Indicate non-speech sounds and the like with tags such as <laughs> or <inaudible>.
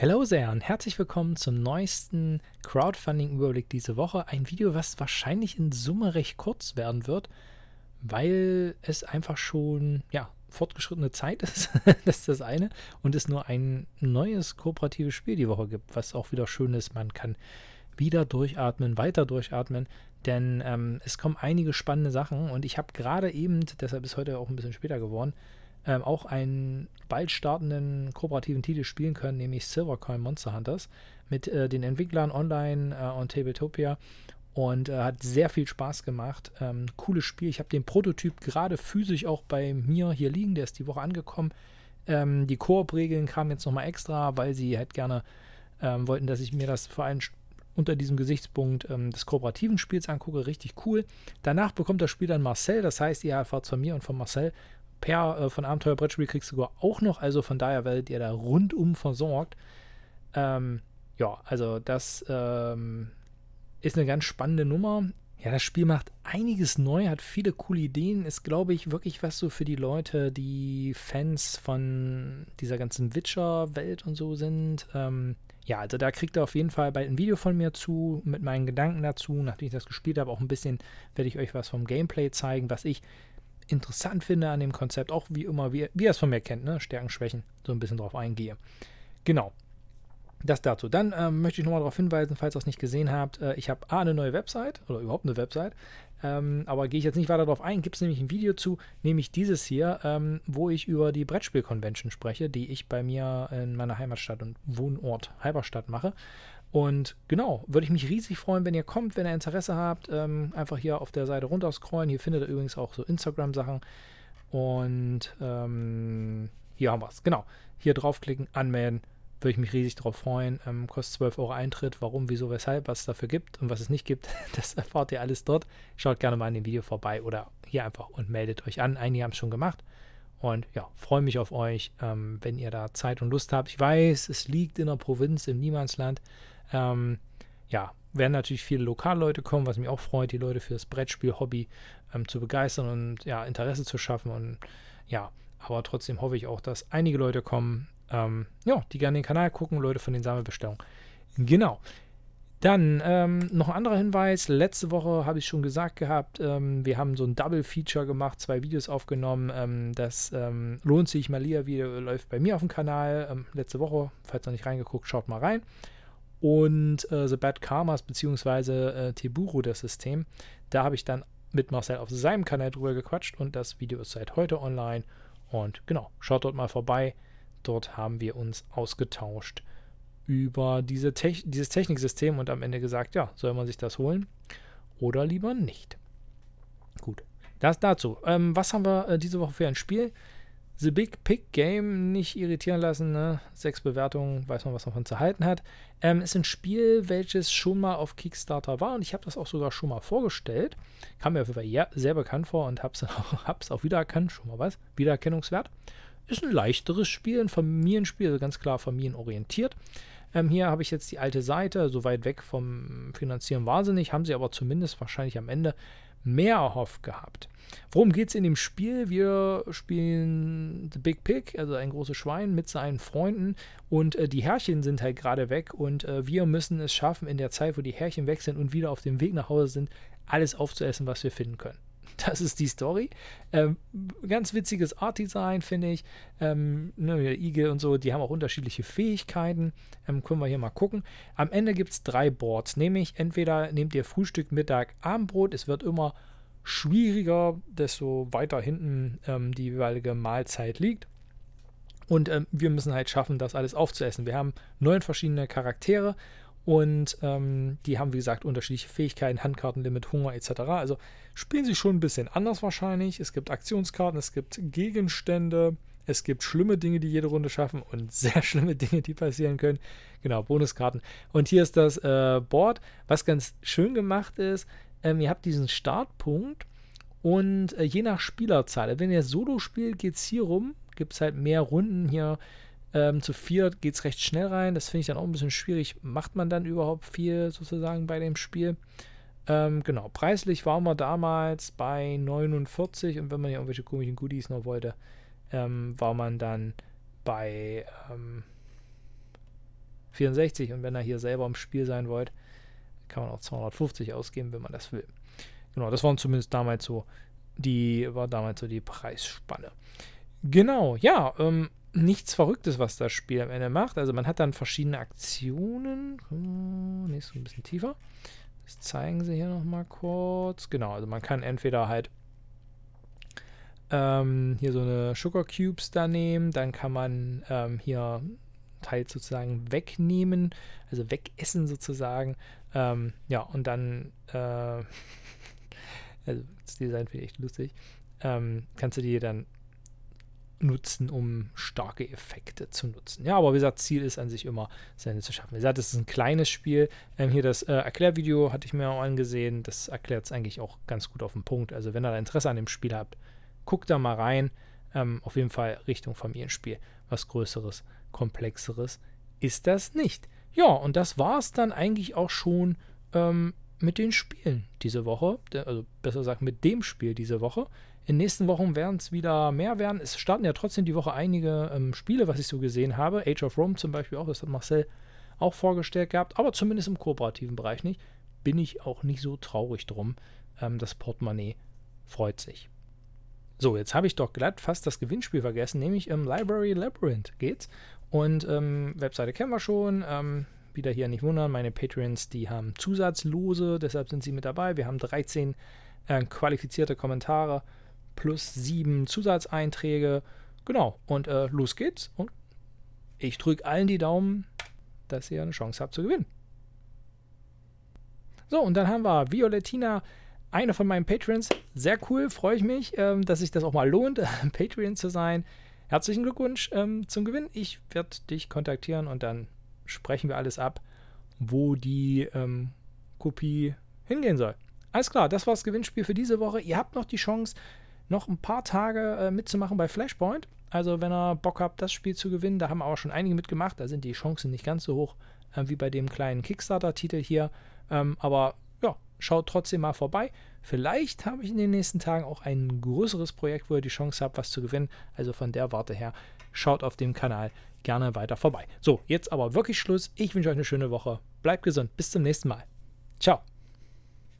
Hallo sehr und herzlich willkommen zum neuesten Crowdfunding-Überblick diese Woche. Ein Video, was wahrscheinlich in Summe recht kurz werden wird, weil es einfach schon, ja, fortgeschrittene Zeit <laughs> ist. das ist das eine. Und es nur ein neues kooperatives Spiel die Woche gibt, was auch wieder schön ist. Man kann wieder durchatmen, weiter durchatmen, denn ähm, es kommen einige spannende Sachen und ich habe gerade eben, deshalb ist heute auch ein bisschen später geworden, ähm, auch einen bald startenden kooperativen Titel spielen können, nämlich Silvercoin Monster Hunters mit äh, den Entwicklern online äh, und Tabletopia und äh, hat sehr viel Spaß gemacht. Ähm, cooles Spiel. Ich habe den Prototyp gerade physisch auch bei mir hier liegen, der ist die Woche angekommen. Ähm, die Koop-Regeln kamen jetzt nochmal extra, weil sie halt gerne ähm, wollten, dass ich mir das vor allem unter diesem Gesichtspunkt ähm, des kooperativen Spiels angucke. Richtig cool. Danach bekommt das Spiel dann Marcel, das heißt, ihr erfahrt von mir und von Marcel Per äh, von Abenteuer Brettspiel kriegst du sogar auch noch, also von daher werdet ihr da rundum versorgt. Ähm, ja, also das ähm, ist eine ganz spannende Nummer. Ja, das Spiel macht einiges neu, hat viele coole Ideen, ist, glaube ich, wirklich was so für die Leute, die Fans von dieser ganzen Witcher-Welt und so sind. Ähm, ja, also da kriegt ihr auf jeden Fall bald ein Video von mir zu, mit meinen Gedanken dazu. Nachdem ich das gespielt habe, auch ein bisschen werde ich euch was vom Gameplay zeigen, was ich interessant finde an dem Konzept, auch wie immer, wie, wie ihr es von mir kennt, ne? Stärken, Schwächen, so ein bisschen drauf eingehe. Genau. Das dazu. Dann ähm, möchte ich nochmal darauf hinweisen, falls ihr es nicht gesehen habt, äh, ich habe A, eine neue Website oder überhaupt eine Website, ähm, aber gehe ich jetzt nicht weiter darauf ein, gibt es nämlich ein Video zu, nämlich dieses hier, ähm, wo ich über die Brettspiel-Convention spreche, die ich bei mir in meiner Heimatstadt und Wohnort Halberstadt mache. Und genau, würde ich mich riesig freuen, wenn ihr kommt, wenn ihr Interesse habt. Ähm, einfach hier auf der Seite runterscrollen. Hier findet ihr übrigens auch so Instagram-Sachen. Und ähm, hier haben wir es. Genau. Hier draufklicken, anmelden. Würde ich mich riesig darauf freuen. Ähm, kostet 12 Euro Eintritt. Warum, wieso, weshalb, was es dafür gibt und was es nicht gibt, <laughs> das erfahrt ihr alles dort. Schaut gerne mal in dem Video vorbei oder hier einfach und meldet euch an. Einige haben es schon gemacht. Und ja, freue mich auf euch, ähm, wenn ihr da Zeit und Lust habt. Ich weiß, es liegt in der Provinz, im Niemandsland. Ähm, ja, werden natürlich viele Lokalleute kommen, was mich auch freut, die Leute für das Brettspiel-Hobby ähm, zu begeistern und ja, Interesse zu schaffen. Und ja, aber trotzdem hoffe ich auch, dass einige Leute kommen, ähm, ja, die gerne den Kanal gucken, Leute von den Sammelbestellungen. Genau. Dann ähm, noch ein anderer Hinweis. Letzte Woche habe ich schon gesagt gehabt, ähm, wir haben so ein Double-Feature gemacht, zwei Videos aufgenommen. Ähm, das ähm, lohnt sich. Malia-Video läuft bei mir auf dem Kanal. Ähm, letzte Woche, falls noch nicht reingeguckt, schaut mal rein und äh, The Bad Karmas beziehungsweise äh, Teburo, das System. Da habe ich dann mit Marcel auf seinem Kanal drüber gequatscht und das Video ist seit heute online. Und genau, schaut dort mal vorbei. Dort haben wir uns ausgetauscht über diese Te dieses Techniksystem und am Ende gesagt, ja, soll man sich das holen oder lieber nicht. Gut, das dazu. Ähm, was haben wir äh, diese Woche für ein Spiel? The Big Pick Game nicht irritieren lassen. Ne? Sechs Bewertungen, weiß man, was man von zu halten hat. Ähm, ist ein Spiel, welches schon mal auf Kickstarter war und ich habe das auch sogar schon mal vorgestellt. Kam mir auf jeden Fall sehr bekannt vor und habe es <laughs> auch, auch wiedererkannt. Schon mal was. Wiedererkennungswert. Ist ein leichteres Spiel, ein Familienspiel, also ganz klar familienorientiert. Ähm, hier habe ich jetzt die alte Seite, so weit weg vom Finanzieren wahnsinnig, haben sie aber zumindest wahrscheinlich am Ende mehr erhofft gehabt. Worum geht es in dem Spiel? Wir spielen The Big Pig, also ein großes Schwein mit seinen Freunden und äh, die Herrchen sind halt gerade weg und äh, wir müssen es schaffen, in der Zeit, wo die Herrchen weg sind und wieder auf dem Weg nach Hause sind, alles aufzuessen, was wir finden können. <laughs> Das ist die Story. Ähm, ganz witziges Art-Design, finde ich. Ähm, ne, Igel und so, die haben auch unterschiedliche Fähigkeiten. Ähm, können wir hier mal gucken. Am Ende gibt es drei Boards, nämlich entweder nehmt ihr Frühstück, Mittag, Abendbrot. Es wird immer schwieriger, desto weiter hinten ähm, die jeweilige Mahlzeit liegt. Und ähm, wir müssen halt schaffen, das alles aufzuessen. Wir haben neun verschiedene Charaktere und ähm, die haben, wie gesagt, unterschiedliche Fähigkeiten, Handkartenlimit, Hunger etc. Also spielen sie schon ein bisschen anders wahrscheinlich. Es gibt Aktionskarten, es gibt Gegenstände, es gibt schlimme Dinge, die jede Runde schaffen und <laughs> sehr schlimme Dinge, die passieren können. Genau, Bonuskarten. Und hier ist das äh, Board, was ganz schön gemacht ist. Ähm, ihr habt diesen Startpunkt und äh, je nach Spielerzahl, wenn ihr Solo spielt, geht es hier rum, gibt es halt mehr Runden hier ähm, zu viert geht es recht schnell rein. Das finde ich dann auch ein bisschen schwierig. Macht man dann überhaupt viel sozusagen bei dem Spiel? Ähm, genau, preislich waren wir damals bei 49 und wenn man ja irgendwelche komischen Goodies noch wollte, ähm, war man dann bei, ähm, 64 und wenn ihr hier selber im Spiel sein wollt, kann man auch 250 ausgeben, wenn man das will. Genau, das waren zumindest damals so die, war damals so die Preisspanne. Genau, ja, ähm, nichts Verrücktes, was das Spiel am Ende macht. Also man hat dann verschiedene Aktionen. Nee, so ein bisschen tiefer. Das zeigen sie hier nochmal kurz. Genau, also man kann entweder halt ähm, hier so eine Sugar Cubes da nehmen, dann kann man ähm, hier Teil sozusagen wegnehmen, also wegessen sozusagen. Ähm, ja, und dann, äh, <laughs> also das Design finde ich echt lustig, ähm, kannst du die dann nutzen, um starke Effekte zu nutzen. Ja, aber wie gesagt, Ziel ist an sich immer, seine zu schaffen. Wie gesagt, es ist ein kleines Spiel. Ähm, hier das äh, Erklärvideo hatte ich mir auch angesehen. Das erklärt es eigentlich auch ganz gut auf den Punkt. Also wenn ihr da Interesse an dem Spiel habt, guckt da mal rein. Ähm, auf jeden Fall Richtung Familienspiel. Was Größeres, Komplexeres ist das nicht. Ja, und das war es dann eigentlich auch schon ähm, mit den Spielen diese Woche. Also besser gesagt mit dem Spiel diese Woche. In den nächsten Wochen werden es wieder mehr werden. Es starten ja trotzdem die Woche einige ähm, Spiele, was ich so gesehen habe. Age of Rome zum Beispiel auch, das hat Marcel auch vorgestellt gehabt, aber zumindest im kooperativen Bereich nicht. Bin ich auch nicht so traurig drum. Ähm, das Portemonnaie freut sich. So, jetzt habe ich doch glatt fast das Gewinnspiel vergessen, nämlich im Library Labyrinth geht's. Und ähm, Webseite kennen wir schon. Ähm, wieder hier nicht wundern, meine Patreons, die haben Zusatzlose, deshalb sind sie mit dabei. Wir haben 13 äh, qualifizierte Kommentare plus 7 Zusatzeinträge. Genau, und äh, los geht's. Und ich drücke allen die Daumen, dass ihr eine Chance habt zu gewinnen. So, und dann haben wir Violettina einer von meinen Patrons. Sehr cool, freue ich mich, ähm, dass sich das auch mal lohnt, <laughs> Patreon zu sein. Herzlichen Glückwunsch ähm, zum Gewinn. Ich werde dich kontaktieren und dann sprechen wir alles ab, wo die ähm, Kopie hingehen soll. Alles klar, das war das Gewinnspiel für diese Woche. Ihr habt noch die Chance, noch ein paar Tage äh, mitzumachen bei Flashpoint. Also, wenn ihr Bock habt, das Spiel zu gewinnen, da haben auch schon einige mitgemacht. Da sind die Chancen nicht ganz so hoch äh, wie bei dem kleinen Kickstarter-Titel hier. Ähm, aber schaut trotzdem mal vorbei. Vielleicht habe ich in den nächsten Tagen auch ein größeres Projekt, wo ihr die Chance habt, was zu gewinnen. Also von der Warte her, schaut auf dem Kanal gerne weiter vorbei. So, jetzt aber wirklich Schluss. Ich wünsche euch eine schöne Woche. Bleibt gesund. Bis zum nächsten Mal. Ciao.